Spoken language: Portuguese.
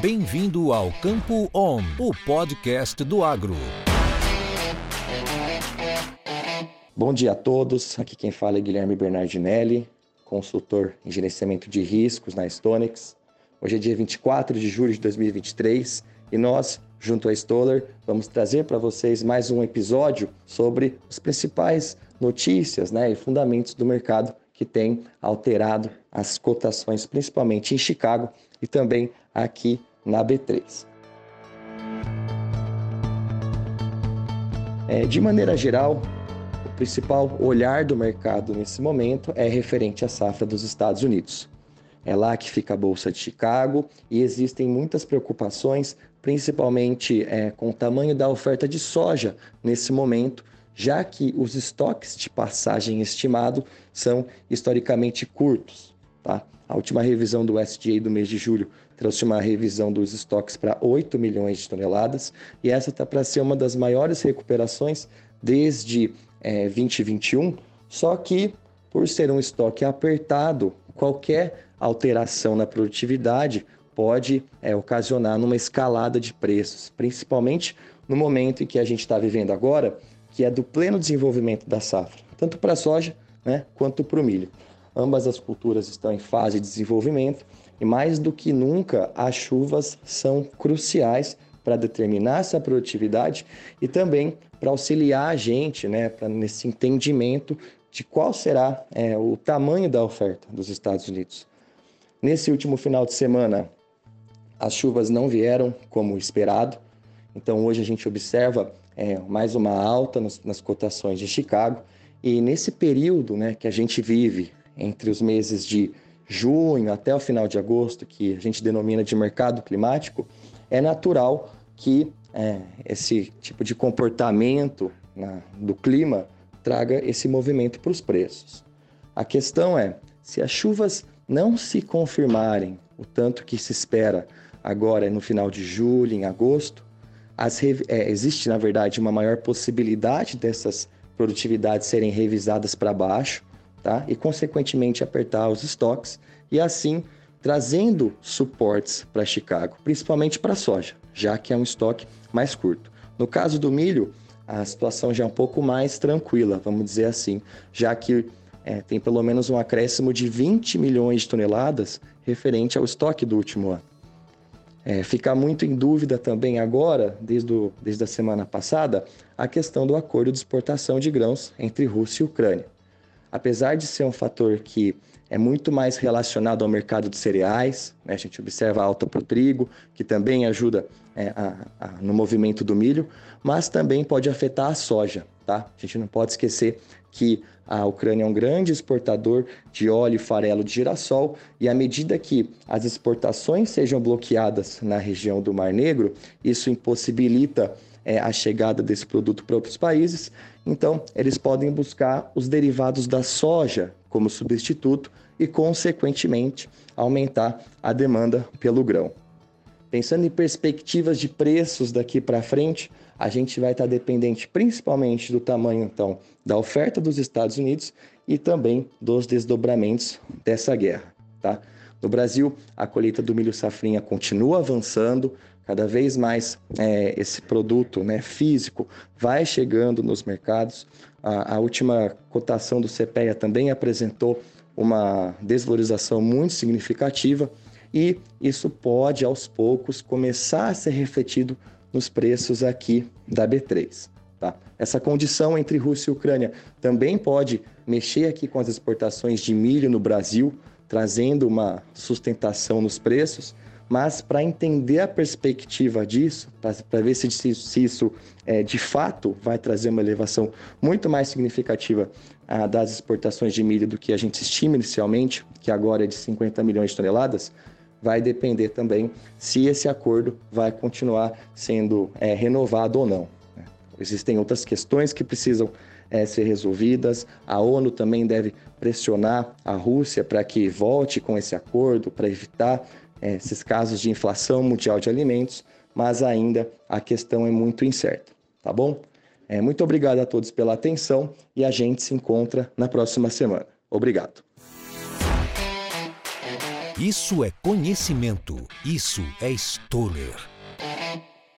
Bem-vindo ao Campo On, o podcast do agro. Bom dia a todos. Aqui quem fala é Guilherme Bernardinelli, consultor em gerenciamento de riscos na Stonex. Hoje é dia 24 de julho de 2023 e nós, junto à Stoller, vamos trazer para vocês mais um episódio sobre os principais notícias né, e fundamentos do mercado que tem alterado as cotações, principalmente em Chicago e também aqui na B3. É, de maneira geral, o principal olhar do mercado nesse momento é referente à safra dos Estados Unidos. É lá que fica a Bolsa de Chicago e existem muitas preocupações, principalmente é, com o tamanho da oferta de soja nesse momento, já que os estoques de passagem estimado são historicamente curtos. Tá? A última revisão do SDA do mês de julho trouxe uma revisão dos estoques para 8 milhões de toneladas, e essa está para ser uma das maiores recuperações desde é, 2021, só que por ser um estoque apertado, qualquer alteração na produtividade pode é, ocasionar numa escalada de preços, principalmente no momento em que a gente está vivendo agora, que é do pleno desenvolvimento da safra, tanto para a soja né, quanto para o milho. Ambas as culturas estão em fase de desenvolvimento e, mais do que nunca, as chuvas são cruciais para determinar essa produtividade e também para auxiliar a gente né, pra, nesse entendimento de qual será é, o tamanho da oferta dos Estados Unidos. Nesse último final de semana, as chuvas não vieram como esperado, então hoje a gente observa é, mais uma alta nas, nas, cotações de Chicago. E nesse período né, que a gente vive, entre os meses de junho até o final de agosto, que a gente denomina de mercado climático, é natural que é, esse tipo de comportamento né, do clima traga esse movimento para os preços. A questão é, se as chuvas não se confirmarem o tanto que se espera agora no final de julho, em agosto, as, é, existe, na verdade, uma maior possibilidade dessas produtividades serem revisadas para baixo, tá? E, consequentemente, apertar os estoques e, assim, trazendo suportes para Chicago, principalmente para soja, já que é um estoque mais curto. No caso do milho, a situação já é um pouco mais tranquila, vamos dizer assim, já que é, tem pelo menos um acréscimo de 20 milhões de toneladas referente ao estoque do último ano. É, fica muito em dúvida também agora, desde, o, desde a semana passada, a questão do acordo de exportação de grãos entre Rússia e Ucrânia. Apesar de ser um fator que é muito mais relacionado ao mercado de cereais, né? a gente observa a alta para o trigo, que também ajuda é, a, a, no movimento do milho, mas também pode afetar a soja. Tá? A gente não pode esquecer que a Ucrânia é um grande exportador de óleo e farelo de girassol, e à medida que as exportações sejam bloqueadas na região do Mar Negro, isso impossibilita é, a chegada desse produto para outros países. Então, eles podem buscar os derivados da soja como substituto e, consequentemente, aumentar a demanda pelo grão. Pensando em perspectivas de preços daqui para frente, a gente vai estar dependente principalmente do tamanho então da oferta dos Estados Unidos e também dos desdobramentos dessa guerra, tá? No Brasil, a colheita do milho safrinha continua avançando, cada vez mais é, esse produto né, físico vai chegando nos mercados. A, a última cotação do CPEA também apresentou uma desvalorização muito significativa e isso pode aos poucos começar a ser refletido nos preços aqui da B3. Tá? Essa condição entre Rússia e Ucrânia também pode mexer aqui com as exportações de milho no Brasil, trazendo uma sustentação nos preços, mas para entender a perspectiva disso, para ver se, se isso é, de fato vai trazer uma elevação muito mais significativa das exportações de milho do que a gente estima inicialmente, que agora é de 50 milhões de toneladas, vai depender também se esse acordo vai continuar sendo é, renovado ou não. Né? Existem outras questões que precisam é, ser resolvidas. A ONU também deve pressionar a Rússia para que volte com esse acordo, para evitar é, esses casos de inflação mundial de alimentos, mas ainda a questão é muito incerta, tá bom? É, muito obrigado a todos pela atenção e a gente se encontra na próxima semana. Obrigado. Isso é conhecimento. Isso é Stoller.